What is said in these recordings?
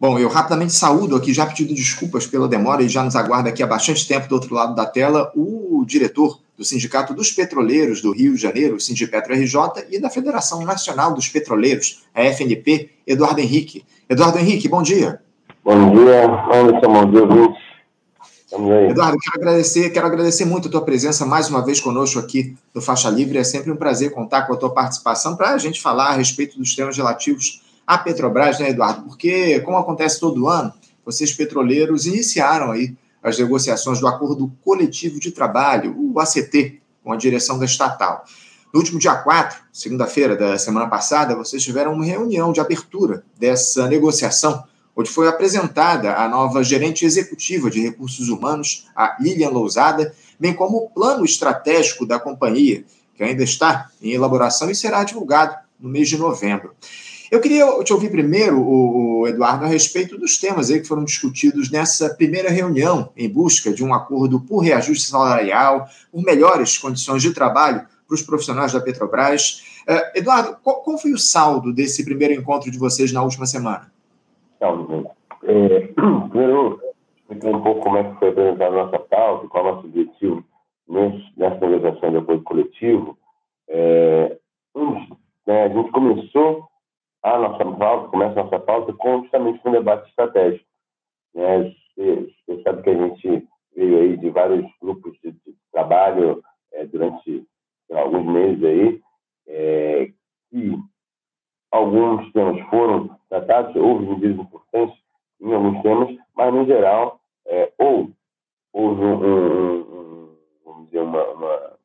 Bom, eu rapidamente saúdo aqui, já pedindo desculpas pela demora e já nos aguarda aqui há bastante tempo do outro lado da tela o diretor do Sindicato dos Petroleiros do Rio de Janeiro, o Sindipetro RJ, e da Federação Nacional dos Petroleiros, a FNP, Eduardo Henrique. Eduardo Henrique, bom dia. Bom dia, Anderson, bom dia, ouvintes. Eduardo, quero agradecer, quero agradecer muito a tua presença mais uma vez conosco aqui no Faixa Livre. É sempre um prazer contar com a tua participação para a gente falar a respeito dos temas relativos a Petrobras, né, Eduardo? Porque, como acontece todo ano, vocês petroleiros iniciaram aí as negociações do Acordo Coletivo de Trabalho, o ACT, com a direção da estatal. No último dia 4, segunda-feira da semana passada, vocês tiveram uma reunião de abertura dessa negociação, onde foi apresentada a nova gerente executiva de recursos humanos, a Lilian Lousada, bem como o plano estratégico da companhia, que ainda está em elaboração e será divulgado no mês de novembro. Eu queria te ouvir primeiro, o Eduardo, a respeito dos temas aí que foram discutidos nessa primeira reunião em busca de um acordo por reajuste salarial, por melhores condições de trabalho para os profissionais da Petrobras. Uh, Eduardo, qual, foi o saldo desse primeiro encontro de vocês na última semana? Saldo, é, primeiro, explicar um pouco como é que foi apresentada a nossa pauta, qual é o nosso objetivo nessa negociação de apoio coletivo. É, né, a gente começou a nossa pauta, começa a nossa pauta com, justamente com um debate estratégico. Né? Você, você sabe que a gente veio aí de vários grupos de, de trabalho é, durante alguns meses aí, é, e alguns temas foram tratados, houve medidas importantes em alguns temas, mas, no geral, é, ou houve um, um, um, vamos dizer, uma, uma,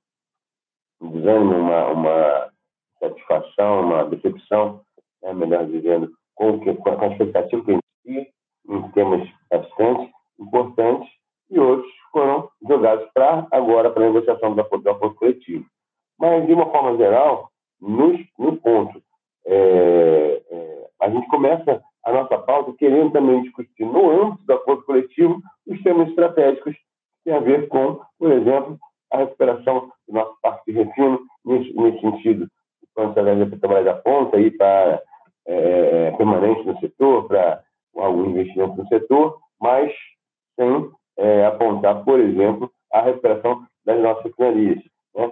um desânimo, uma, uma satisfação, uma decepção né, melhor dizendo, com, com a expectativa que a gente tinha, em temas bastante importantes, e outros foram jogados para agora, para a negociação do acordo coletivo. Mas, de uma forma geral, nos, no ponto, é, é, a gente começa a nossa pauta querendo também discutir, no âmbito do acordo coletivo, os temas estratégicos que têm a ver com, por exemplo, a recuperação do nosso parque de refino, nesse, nesse sentido, o plano de trabalhar da ponta aí para é, é, permanente no setor, para algum investimento no setor, mas sem é, apontar, por exemplo, a recuperação das nossas refinarias. Né?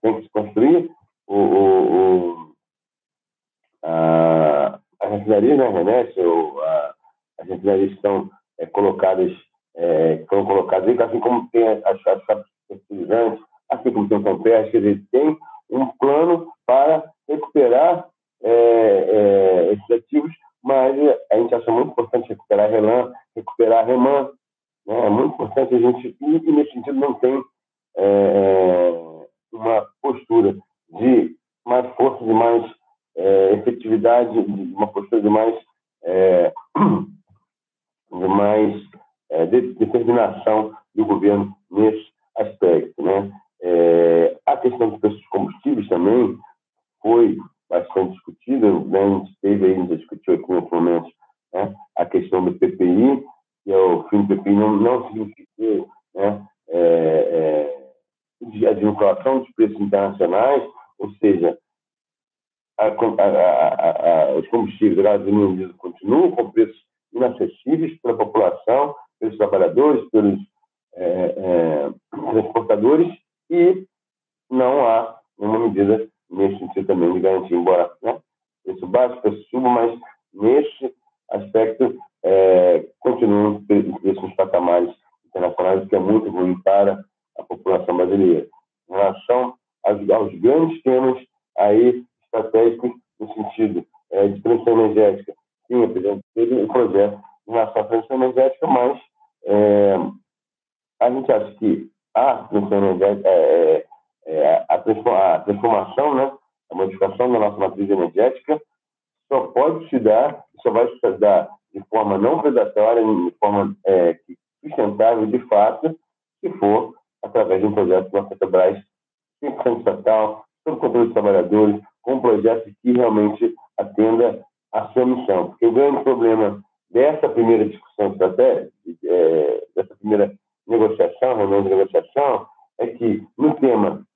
tem que se construir o, o, o a, as refinarias, né, Renesse, as refinarias que estão é, colocadas, é, foram colocadas, assim como tem as, as, as fertilizantes, assim como tem o Campestre, quer dizer, tem um plano para recuperar é, é, esses ativos, mas a gente acha muito importante recuperar a RELAN, recuperar a REMAN. Né? É muito importante a gente, e, nesse sentido não tem preços internacionais, ou seja, a, a, a, os combustíveis gasolina continuam com preços transição energética, sim, o presidente teve um projeto em relação à transição energética, mas é, a gente acha que a transição energética é, é é, a, transformação, né, a modificação da nossa matriz energética só pode se dar, só vai se dar de forma não predatória, de forma é, sustentável de fato, se for através de um projeto da Petrobras 100% estatal, sob controle dos trabalhadores, com um projeto que realmente atenda à sua missão. Porque o grande problema dessa primeira discussão estratégica, é, dessa primeira negociação, reunião de negociação, é que no tema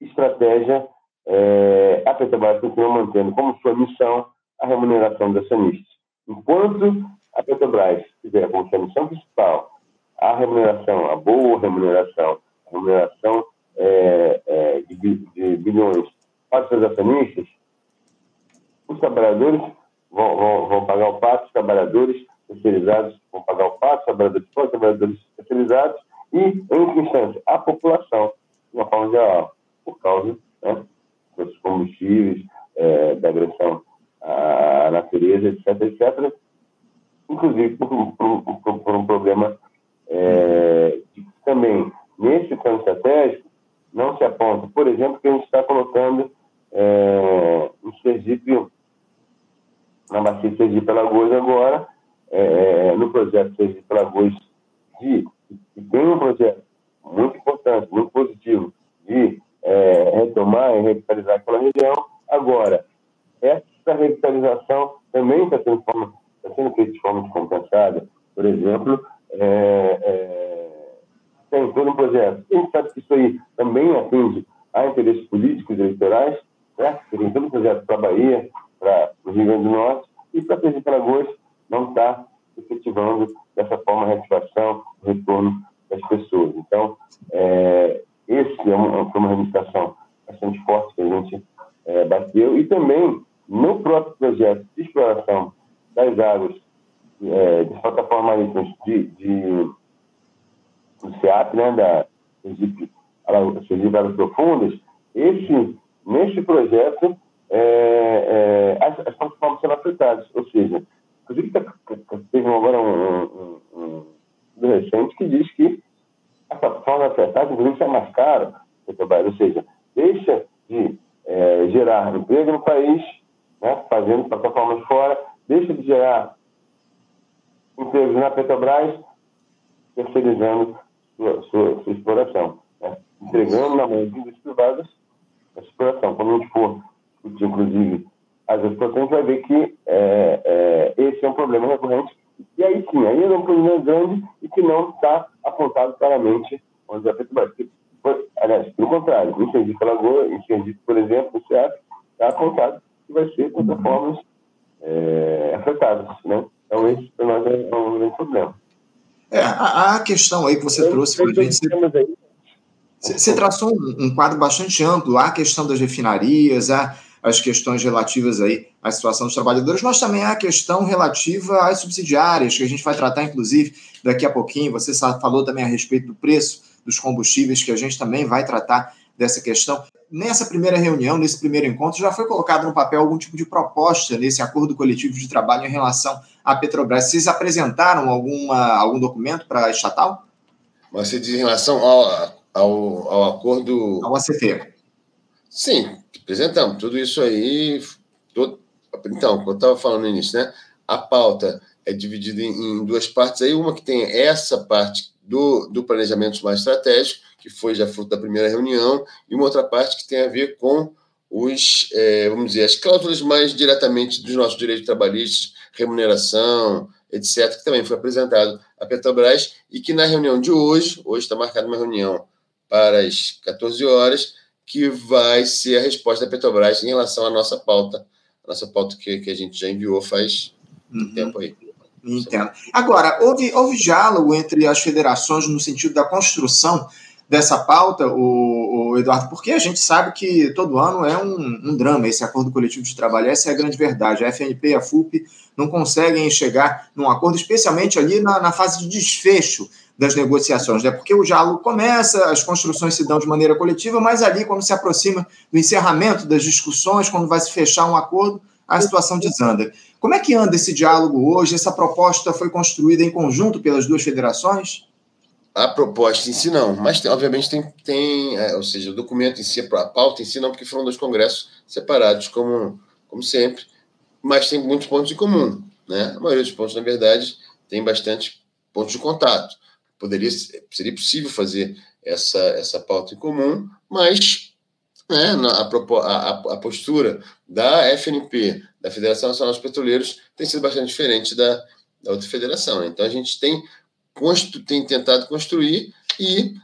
estratégia, é, a Petrobras continua mantendo como sua missão a remuneração dos acionistas. Enquanto a Petrobras tiver como sua missão principal a remuneração, a boa remuneração, a remuneração é, é, de, de, bilhões para os seus acionistas, os trabalhadores vão, vão, vão, pagar o pato, os trabalhadores especializados vão pagar o pato, os trabalhadores, os trabalhadores especializados e, em última instância, a população, de uma forma geral, por causa né, dos combustíveis, é, da agressão à natureza, etc., etc., inclusive por, por, por, por um problema é, também, nesse plano estratégico, não se aponta, por exemplo, que a gente está colocando é, em Sergipe, na bacia de Sergipe Alagoas agora, é, é no projeto Sergipe Alagoas, de, que tem um projeto muito importante, muito positivo, de é, retomar e revitalizar aquela região. Agora, essa revitalização também está sendo, está sendo feita de forma descompensada. Por exemplo, afetadas, ou seja, inclusive tá, teve agora um, um, um, recente que diz que a plataforma afetada, inclusive, é mais cara, ou seja, deixa de é, gerar emprego no país, né, fazendo plataformas fora, deixa de gerar empregos na Petrobras, terceirizando sua, sua, sua exploração, né? entregando na mão de indústrias privadas a exploração. Quando a gente for inclusive, a gente vai ver que é, é, esse é um problema recorrente. E aí sim, aí é um problema grande e que não está apontado claramente onde a Petrobras. Aliás, pelo contrário, em Sergipe Alagoa, em Sergipe, por exemplo, no SEAP, está apontado que vai ser plataformas é, afetadas, né? Então, esse para nós é um grande problema. É, a, a questão aí que você eu, trouxe para a gente. Você, traçou um, um, quadro bastante amplo, há a questão das refinarias, há as questões relativas aí à situação dos trabalhadores, mas também há a questão relativa às subsidiárias, que a gente vai tratar, inclusive, daqui a pouquinho. Você falou também a respeito do preço dos combustíveis, que a gente também vai tratar dessa questão. Nessa primeira reunião, nesse primeiro encontro, já foi colocado no papel algum tipo de proposta nesse acordo coletivo de trabalho em relação à Petrobras. Vocês apresentaram alguma, algum documento para a estatal? Você diz em relação ao, ao, ao acordo. Ao ACP. Sim, apresentamos. Tudo isso aí. Então, como eu estava falando no início, né? A pauta é dividida em, em duas partes aí. Uma que tem essa parte do, do planejamento mais estratégico, que foi já fruto da primeira reunião, e uma outra parte que tem a ver com os, é, vamos dizer, as cláusulas mais diretamente dos nossos direitos trabalhistas, remuneração, etc., que também foi apresentado à Petrobras e que na reunião de hoje, hoje está marcada uma reunião para as 14 horas, que vai ser a resposta da Petrobras em relação à nossa pauta, a nossa pauta que, que a gente já enviou faz uhum. tempo aí. Entendo. Agora, houve, houve diálogo entre as federações no sentido da construção dessa pauta, o, o, Eduardo, porque a gente sabe que todo ano é um, um, drama esse acordo coletivo de trabalho, essa é a grande verdade. A FNP e a FUP não conseguem chegar num acordo, especialmente ali na, na fase de desfecho das negociações, né? porque o diálogo começa, as construções se dão de maneira coletiva, mas ali, quando se aproxima do encerramento das discussões, quando vai se fechar um acordo, a situação desanda. Como é que anda esse diálogo hoje? Essa proposta foi construída em conjunto pelas duas federações? A proposta em si não, mas tem, obviamente tem, tem é, ou seja, o documento em si, a pauta em si não, porque foram dois congressos separados, como, como sempre, mas tem muitos pontos em comum. Né? A maioria dos pontos, na verdade, tem bastante pontos de contato. Poderia, seria possível fazer essa, essa pauta em comum, mas né, a, a, a, postura da FNP, da Federação Nacional dos Petroleiros, tem sido bastante diferente da, da outra federação. Né? Então, a gente tem tem tentado construir e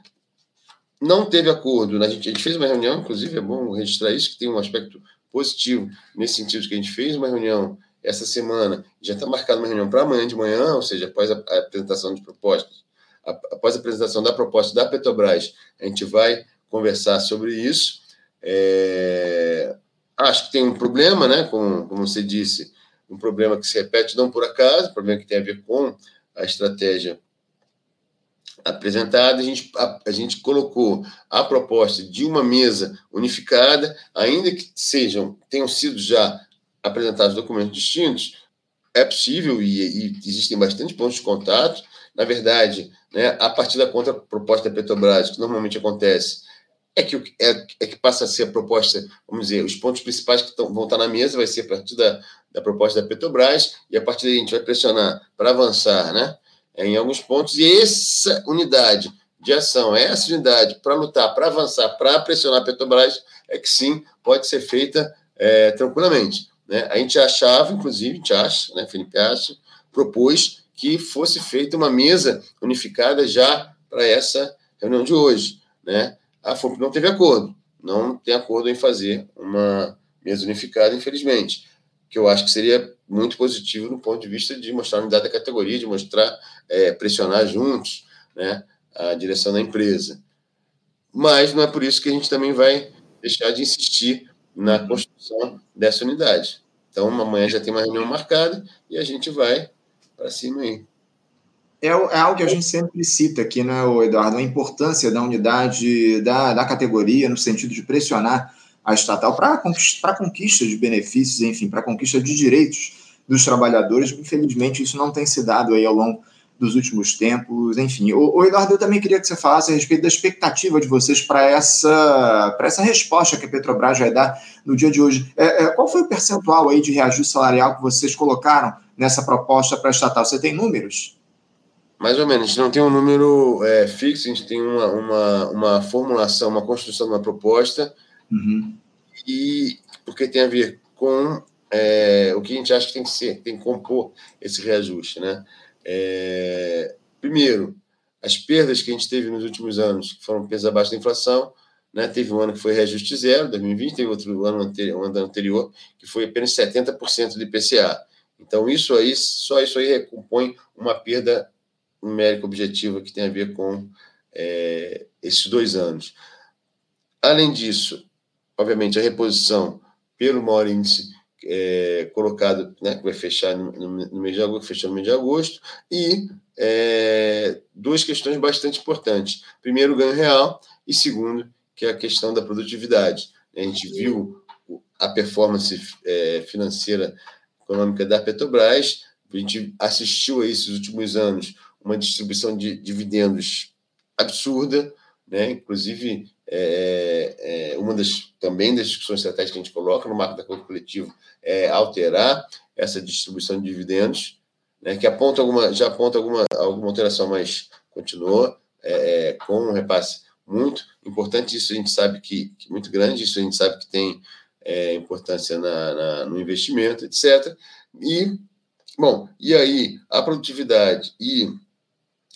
não teve acordo. Né? A gente, a gente fez uma reunião, inclusive é bom registrar isso, que tem um aspecto positivo nesse sentido que a gente fez uma reunião essa semana, já está marcada uma reunião para amanhã de manhã, ou seja, após a, a apresentação de propostas, após a apresentação da proposta da Petrobras, a gente vai conversar sobre isso. É, acho que tem um problema, né? Como, como você disse, um problema que se repete não por acaso, um problema que tem a ver com a estratégia apresentada, a gente, a, a, gente colocou a proposta de uma mesa unificada, ainda que sejam tenham sido já apresentados documentos distintos, é possível e, e existem bastante pontos de contato. Na verdade, né, a partir da contraproposta da Petrobras, que normalmente acontece, é que, é, é, que passa a ser a proposta, vamos dizer, os pontos principais que tão, vão estar na mesa vai ser a partir da, da proposta da Petrobras, e a partir daí a gente vai pressionar para avançar né, em alguns pontos, e essa unidade de ação, essa unidade para lutar, para avançar, para pressionar a Petrobras, é que sim, pode ser feita é, tranquilamente. Né? A gente achava, inclusive, a gente acha, né, Felipe acha, propôs que fosse feita uma mesa unificada já para essa reunião de hoje. Né? A FUP não teve acordo, não tem acordo em fazer uma mesa unificada, infelizmente, que eu acho que seria muito positivo no ponto de vista de mostrar a unidade da categoria, de mostrar, é, pressionar juntos né, a direção da empresa. Mas não é por isso que a gente também vai deixar de insistir na construção dessa unidade. Então, amanhã já tem uma reunião marcada e a gente vai para cima aí. É, é, algo que a gente sempre cita aqui, né, Eduardo? A importância da unidade da, da categoria no sentido de pressionar a estatal para conquista, conquista de benefícios, enfim, para conquista de direitos dos trabalhadores. Infelizmente, isso não tem se dado aí ao longo dos últimos tempos, enfim. O, o, Eduardo, eu também queria que você falasse a respeito da expectativa de vocês para essa, essa resposta que a Petrobras vai dar no dia de hoje. É, é, qual foi o percentual aí de reajuste salarial que vocês colocaram nessa proposta para estatal? Você tem números? Mais ou menos, a gente não tem um número é, fixo, a gente tem uma, uma, uma formulação, uma construção de uma proposta, uhum. e porque tem a ver com é, o que a gente acha que tem que ser, tem que compor esse reajuste, né? É, primeiro, as perdas que a gente teve nos últimos anos, que foram perdas abaixo da inflação, né? teve um ano que foi reajuste zero, 2020, teve outro ano anterior, um ano anterior que foi apenas 70% do IPCA. Então, isso aí, só isso aí recompõe uma perda numérica objetiva que tem a ver com é, esses dois anos. Além disso, obviamente, a reposição pelo maior índice é, colocado, né, que vai fechar no, no, mês de agosto, fechando no mês de agosto, e é, duas questões bastante importantes. Primeiro, o ganho real, e segundo, que é a questão da produtividade. A gente viu a performance é, financeira econômica da Petrobras, a gente assistiu a esses últimos anos uma distribuição de dividendos absurda, né? inclusive é, é, uma das também das discussões estratégicas que a gente coloca no marco da acordo coletivo é alterar essa distribuição de dividendos, né, que aponta alguma, já aponta alguma, alguma alteração, mas continua é, é, com um repasse muito importante. Isso a gente sabe que, que muito grande, isso a gente sabe que tem é, importância na, na, no investimento, etc. E, bom, e aí a produtividade e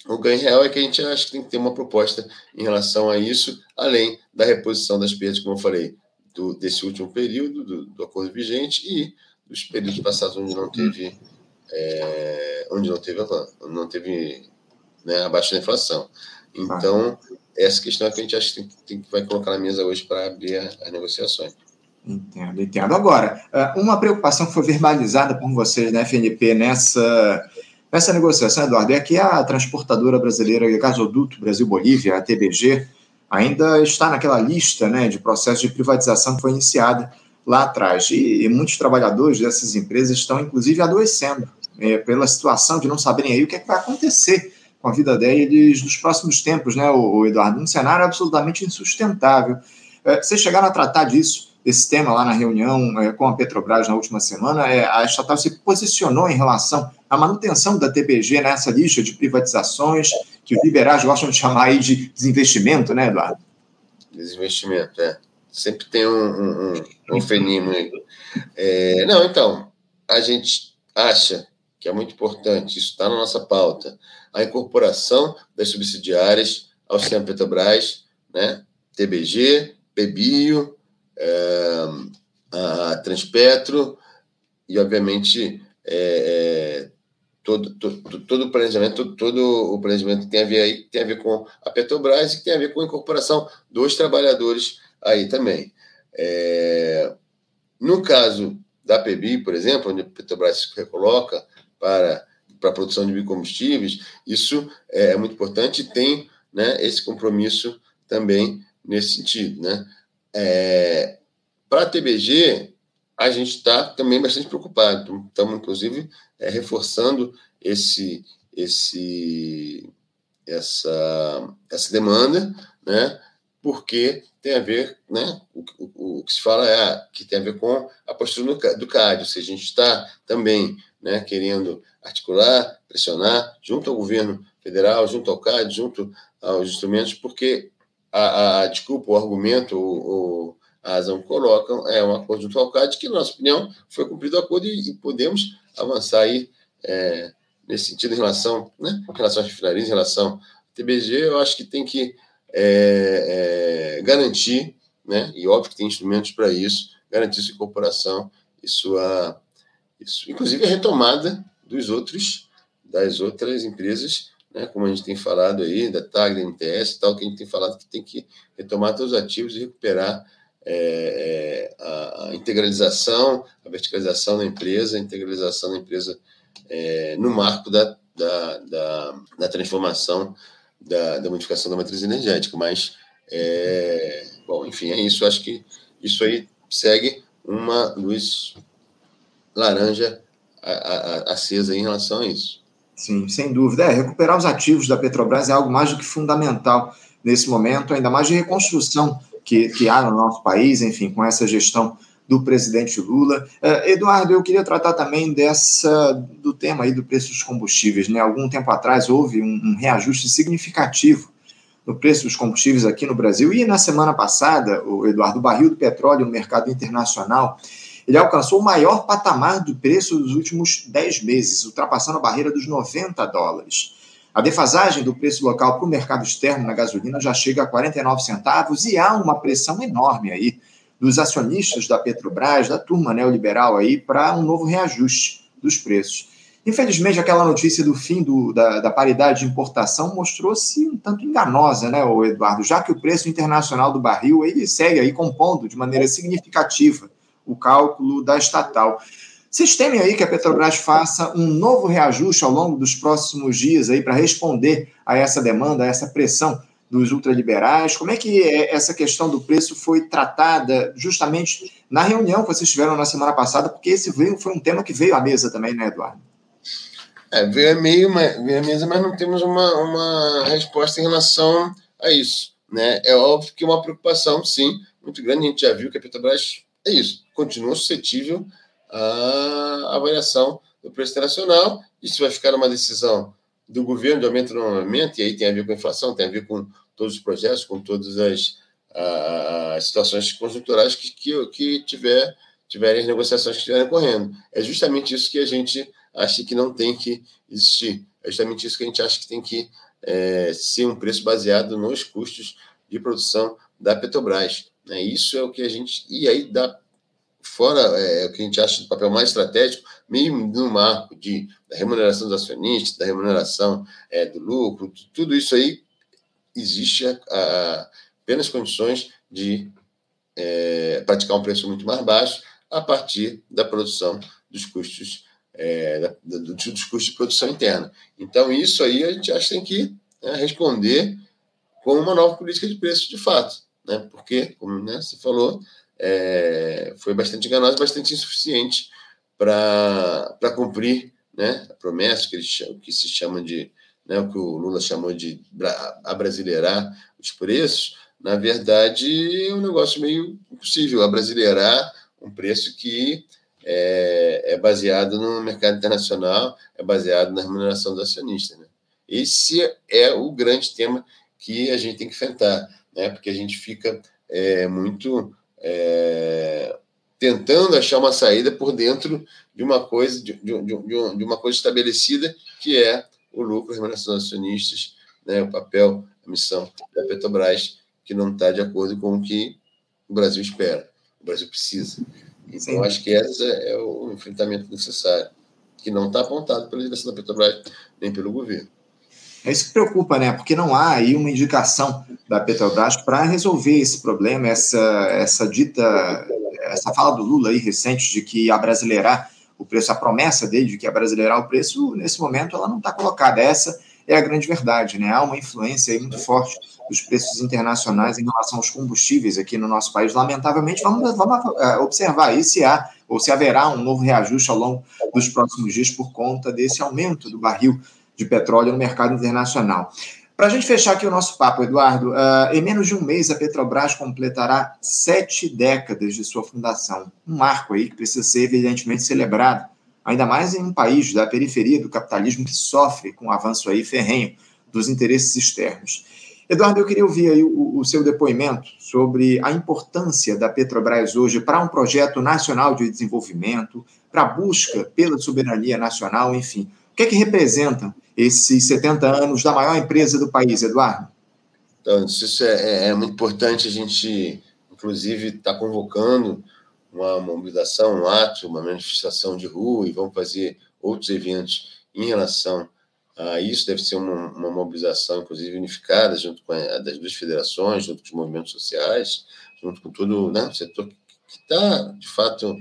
o ganho real é que a gente acha que tem que ter uma proposta em relação a isso, além da reposição das perdas, como eu falei, do, desse último período, do, do, acordo vigente, e dos períodos passados onde não teve, é, onde não teve, não teve né, da inflação. Então, essa questão é que a gente acha que, tem, tem, vai colocar na mesa hoje para abrir as negociações. Entendo, entendo. Agora, é, uma preocupação que foi verbalizada por vocês na FNP nessa essa negociação, Eduardo, é que a transportadora brasileira Gasoduto Brasil-Bolívia, a TBG, ainda está naquela lista né, de processos de privatização que foi iniciada lá atrás. E, e muitos trabalhadores dessas empresas estão, inclusive, adoecendo é, pela situação de não saberem aí o que, é que vai acontecer com a vida deles nos próximos tempos, né, o, o Eduardo? Um cenário absolutamente insustentável. É, vocês chegaram a tratar disso esse tema lá na reunião é, com a Petrobras na última semana, é, a estatal se posicionou em relação à manutenção da TPG nessa lista de privatizações, que os liberais gostam de chamar aí de desinvestimento, né, Eduardo? Desinvestimento, é. Sempre tem um, um, um, aí. É, não, então, a gente acha que é muito importante, isso está na nossa pauta, a incorporação das subsidiárias ao sistema Petrobras, né? TBG, PBio, é, a Transpetro, e obviamente, é, é, todo, todo, todo o planejamento, todo o planejamento tem a ver aí, tem a ver com a Petrobras e tem a ver com a incorporação dos trabalhadores aí também. É, no caso da PBI, por exemplo, onde a Petrobras se recoloca para, para a produção de biocombustíveis, isso é muito importante e tem né, esse compromisso também nesse sentido. Né? É, para a TBG, a gente está também bastante preocupado. Estamos, inclusive, é, reforçando esse, esse, essa, essa demanda, né? porque tem a ver, né? o, o, o que se fala é que tem a ver com a postura do, do CAD, ou seja, a gente está também né, querendo articular, pressionar, junto ao governo federal, junto ao CAD, junto aos instrumentos, porque a, a, desculpa, o argumento, o, o a razão que colocam é um acordo junto ao CAD que, na nossa opinião, foi cumprido o acordo e, e podemos avançar aí é, nesse sentido em relação, né, em relação às refinarias, em relação ao TBG, eu acho que tem que é, é, garantir, né, e óbvio que tem instrumentos para isso, garantir sua incorporação e sua, isso, inclusive a retomada dos outros, das outras empresas, né, como a gente tem falado aí, da TAG, da NTS e tal, que a gente tem falado que tem que retomar todos os ativos e recuperar é, é, a, a, integralização, a verticalização da empresa, a integralização da empresa é, no marco da, da, da, da transformação, da, da, modificação da matriz energética. Mas, é, bom, enfim, é isso. Acho que isso aí segue uma luz laranja acesa em relação a isso. Sim, sem dúvida. É, recuperar os ativos da Petrobras é algo mais do que fundamental nesse momento, ainda mais de reconstrução que, que há no nosso país, enfim, com essa gestão do presidente Lula. Uh, Eduardo, eu queria tratar também dessa do tema aí do preço dos combustíveis. Né? Algum tempo atrás houve um, um, reajuste significativo no preço dos combustíveis aqui no Brasil e na semana passada, o Eduardo, o barril do petróleo no mercado internacional, ele alcançou o maior patamar do preço dos últimos 10 meses, ultrapassando a barreira dos 90 dólares. A defasagem do preço local para o mercado externo na gasolina já chega a 49 centavos e há uma pressão enorme aí dos acionistas da Petrobras, da turma neoliberal aí, para um novo reajuste dos preços. Infelizmente, aquela notícia do fim do, da, da, paridade de importação mostrou-se um tanto enganosa, né, Eduardo? Já que o preço internacional do barril ele segue aí compondo de maneira significativa o cálculo da estatal. Vocês temem aí que a Petrobras faça um novo reajuste ao longo dos próximos dias aí para responder a essa demanda, a essa pressão dos ultraliberais? Como é que é, essa questão do preço foi tratada justamente na reunião que vocês tiveram na semana passada? Porque esse veio, foi um tema que veio à mesa também, né, Eduardo? É, veio, meio, veio à mesa, mas não temos uma, uma resposta em relação a isso. Né? É óbvio que é uma preocupação, sim, muito grande. A gente já viu que a Petrobras é isso, continua suscetível a avaliação do preço internacional. Isso vai ficar numa decisão do governo de aumento normalmente, e aí tem a ver com a inflação, tem a ver com todos os projetos, com todas as, as situações conjunturais que, que, que tiver, tiverem as negociações que estiverem correndo. É justamente isso que a gente acha que não tem que existir. É justamente isso que a gente acha que tem que é, ser um preço baseado nos custos de produção da Petrobras. Né? Isso é o que a gente. E aí dá fora é, o que a gente acha do papel mais estratégico, mesmo no marco de, da remuneração dos acionistas, da remuneração é, do lucro, tudo isso aí existe a, a, apenas condições de é, praticar um preço muito mais baixo a partir da produção dos custos é, da, do, dos custos de produção interna. Então isso aí a gente acha que tem que né, responder com uma nova política de preço de fato, né? Porque como né, você falou é, foi bastante enganosa, bastante insuficiente para cumprir né, a promessa que, eles, que se chama de, né, o que o Lula chamou de abrasileirar os preços, na verdade é um negócio meio impossível, abrasileirar um preço que é, é, baseado no mercado internacional, é baseado na remuneração do acionista. Né? Esse é o grande tema que a gente tem que enfrentar, né? porque a gente fica é, muito é, tentando achar uma saída por dentro de uma coisa de, de, de, de, uma coisa estabelecida que é o lucro, a remuneração dos acionistas, né, o papel, a missão da Petrobras, que não está de acordo com o que o Brasil espera, o Brasil precisa. Então, Sim. acho que esse é o enfrentamento necessário, que não está apontado pela direção da Petrobras nem pelo governo. É isso que preocupa, né? Porque não há aí uma indicação da Petrobras para resolver esse problema, essa, essa dita, essa fala do Lula aí recente de que a brasileirar o preço, a promessa dele de que a brasileirar o preço, nesse momento ela não está colocada. Essa é a grande verdade, né? Há uma influência aí muito forte dos preços internacionais em relação aos combustíveis aqui no nosso país. Lamentavelmente, vamos, vamos é, observar aí se há ou se haverá um novo reajuste ao longo dos próximos dias por conta desse aumento do barril de petróleo no mercado internacional. Para a gente fechar aqui o nosso papo, Eduardo, uh, em menos de um mês a Petrobras completará sete décadas de sua fundação. Um marco aí que precisa ser evidentemente celebrado, ainda mais em um país da periferia do capitalismo que sofre com o avanço aí ferrenho dos interesses externos. Eduardo, eu queria ouvir aí o, o seu depoimento sobre a importância da Petrobras hoje para um projeto nacional de desenvolvimento, para a busca pela soberania nacional, enfim. O que é que representam esses 70 anos da maior empresa do país, Eduardo? Então, isso é, é, é muito importante. A gente, inclusive, está convocando uma mobilização, um ato, uma manifestação de rua e vamos fazer outros eventos em relação a isso. Deve ser uma, uma mobilização, inclusive, unificada, junto com a das duas federações, junto com os movimentos sociais, junto com todo né, o setor que está, de fato,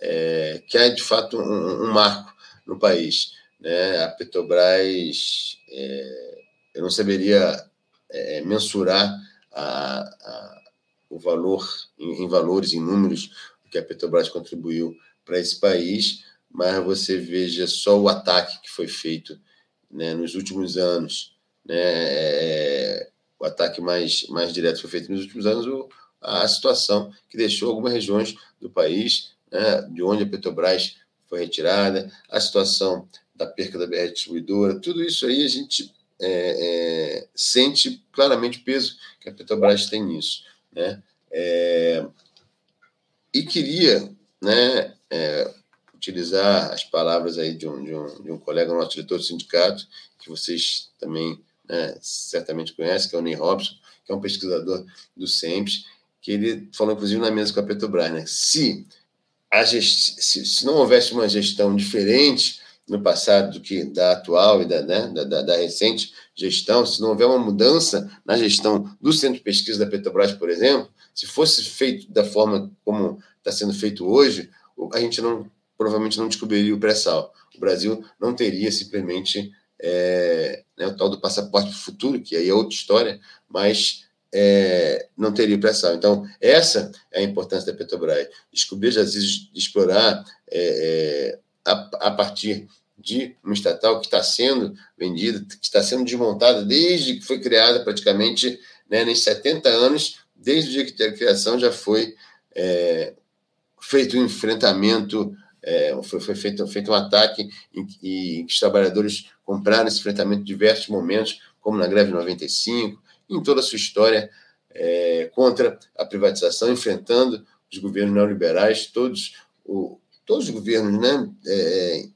é, que é, de fato, um, um marco no país né, a Petrobras, é, eu não saberia é, mensurar a, a, o valor, em, em, valores, em números, que a Petrobras contribuiu para esse país, mas você veja só o ataque que foi feito né, nos últimos anos, né, é, o ataque mais, mais direto foi feito nos últimos anos, o, a situação que deixou algumas regiões do país, né, de onde a Petrobras foi retirada, a situação da perca da BR distribuidora, tudo isso aí a gente é, é, sente claramente o peso que a Petrobras tem nisso. Né? É, e queria né, é, utilizar as palavras aí de um, de, um, de um colega nosso diretor do sindicato, que vocês também né, certamente conhecem, que é o Ney Robson, que é um pesquisador do SEMPES, que ele falou, inclusive, na mesa com a Petrobras, né? Se, a se, se não houvesse uma gestão diferente no passado do que da atual e da, né, da, da, recente gestão, se não houver uma mudança na gestão do centro de pesquisa da Petrobras, por exemplo, se fosse feito da forma como está sendo feito hoje, a gente não provavelmente não descobriria o pré-sal. O Brasil não teria simplesmente é, né, o tal do passaporte para o futuro, que aí é outra história, mas é, não teria pré-sal. Então, essa é a importância da Petrobras. Descobrir jazidos, explorar é, é a, a partir de uma estatal que está sendo vendida, que está sendo desmontada desde que foi criada, praticamente né, nos 70 anos, desde o dia que teve a criação, já foi é, feito um enfrentamento, é, foi, foi, feito, feito um ataque em, que os trabalhadores compraram esse enfrentamento em diversos momentos, como na greve 95, em toda a sua história é, contra a privatização, enfrentando os governos neoliberais, todos o, todos os governos, né, é,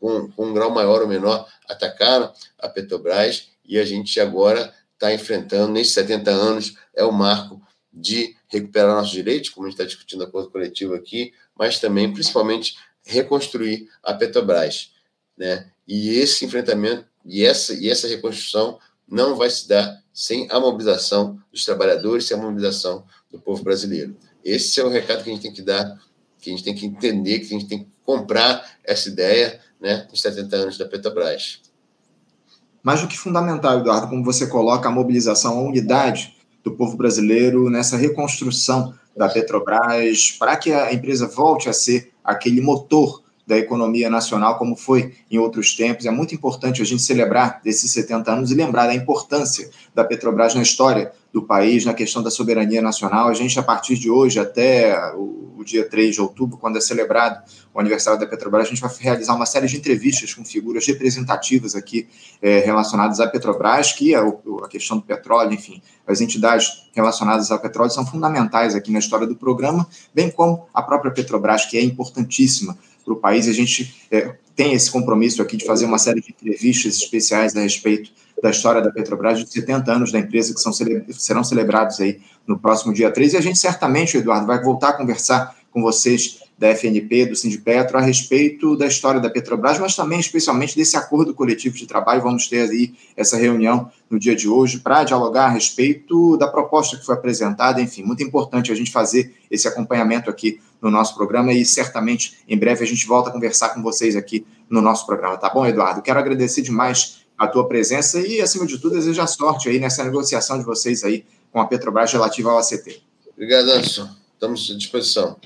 com, com, um grau maior ou menor, atacaram a Petrobras e a gente agora está enfrentando, nesses 70 anos, é o marco de recuperar nossos direitos, como a gente está discutindo a acordo coletivo aqui, mas também, principalmente, reconstruir a Petrobras. Né? E esse enfrentamento e essa, e essa reconstrução não vai se dar sem a mobilização dos trabalhadores, sem a mobilização do povo brasileiro. Esse é o recado que a gente tem que dar que a gente tem que entender, que a gente tem que comprar essa ideia né, dos 70 anos da Petrobras. Mais do que fundamental, Eduardo, como você coloca a mobilização, a unidade do povo brasileiro nessa reconstrução da Petrobras, para que a empresa volte a ser aquele motor da economia nacional, como foi em outros tempos. É muito importante a gente celebrar esses 70 anos e lembrar da importância da Petrobras na história do país, na questão da soberania nacional. A gente, a partir de hoje até o, dia 3 de outubro, quando é celebrado o aniversário da Petrobras, a gente vai realizar uma série de entrevistas com figuras representativas aqui é, relacionadas à Petrobras, que é a questão do petróleo, enfim, as entidades relacionadas ao petróleo são fundamentais aqui na história do programa, bem como a própria Petrobras, que é importantíssima para o país. A gente é, tem esse compromisso aqui de fazer uma série de entrevistas especiais a respeito da história da Petrobras, de 70 anos da empresa, que são, serão celebrados aí no próximo dia 3. E a gente certamente, Eduardo, vai voltar a conversar com vocês da FNP, do Sindipetro, a respeito da história da Petrobras, mas também, especialmente, desse acordo coletivo de trabalho. Vamos ter aí essa reunião no dia de hoje para dialogar a respeito da proposta que foi apresentada. Enfim, muito importante a gente fazer esse acompanhamento aqui no nosso programa e certamente em breve a gente volta a conversar com vocês aqui no nosso programa. Tá bom, Eduardo? Quero agradecer demais a tua presença e, acima de tudo, desejar sorte aí nessa negociação de vocês aí com a Petrobras relativa ao ACT. Obrigado, Anderson. Estamos à disposição.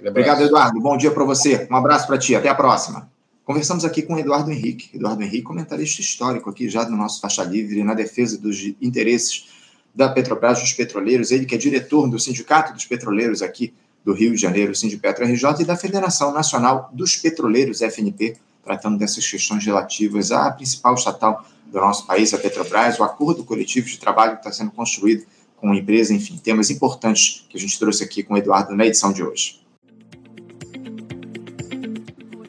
Obrigado, Eduardo. Bom dia para você. Um abraço para ti. Até a próxima. Conversamos aqui com Eduardo Henrique. Eduardo Henrique, comentarista histórico aqui já do nosso Faixa Livre na defesa dos interesses da Petrobras, dos petroleiros. Ele que é diretor do Sindicato dos Petroleiros aqui do Rio de Janeiro, Sindipetro RJ, e da Federação Nacional dos Petroleiros, FNP, tratando dessas questões relativas à principal estatal do nosso país, a Petrobras, o acordo coletivo de trabalho que está sendo construído com a empresa, enfim, temas importantes que a gente trouxe aqui com o Eduardo na edição de hoje.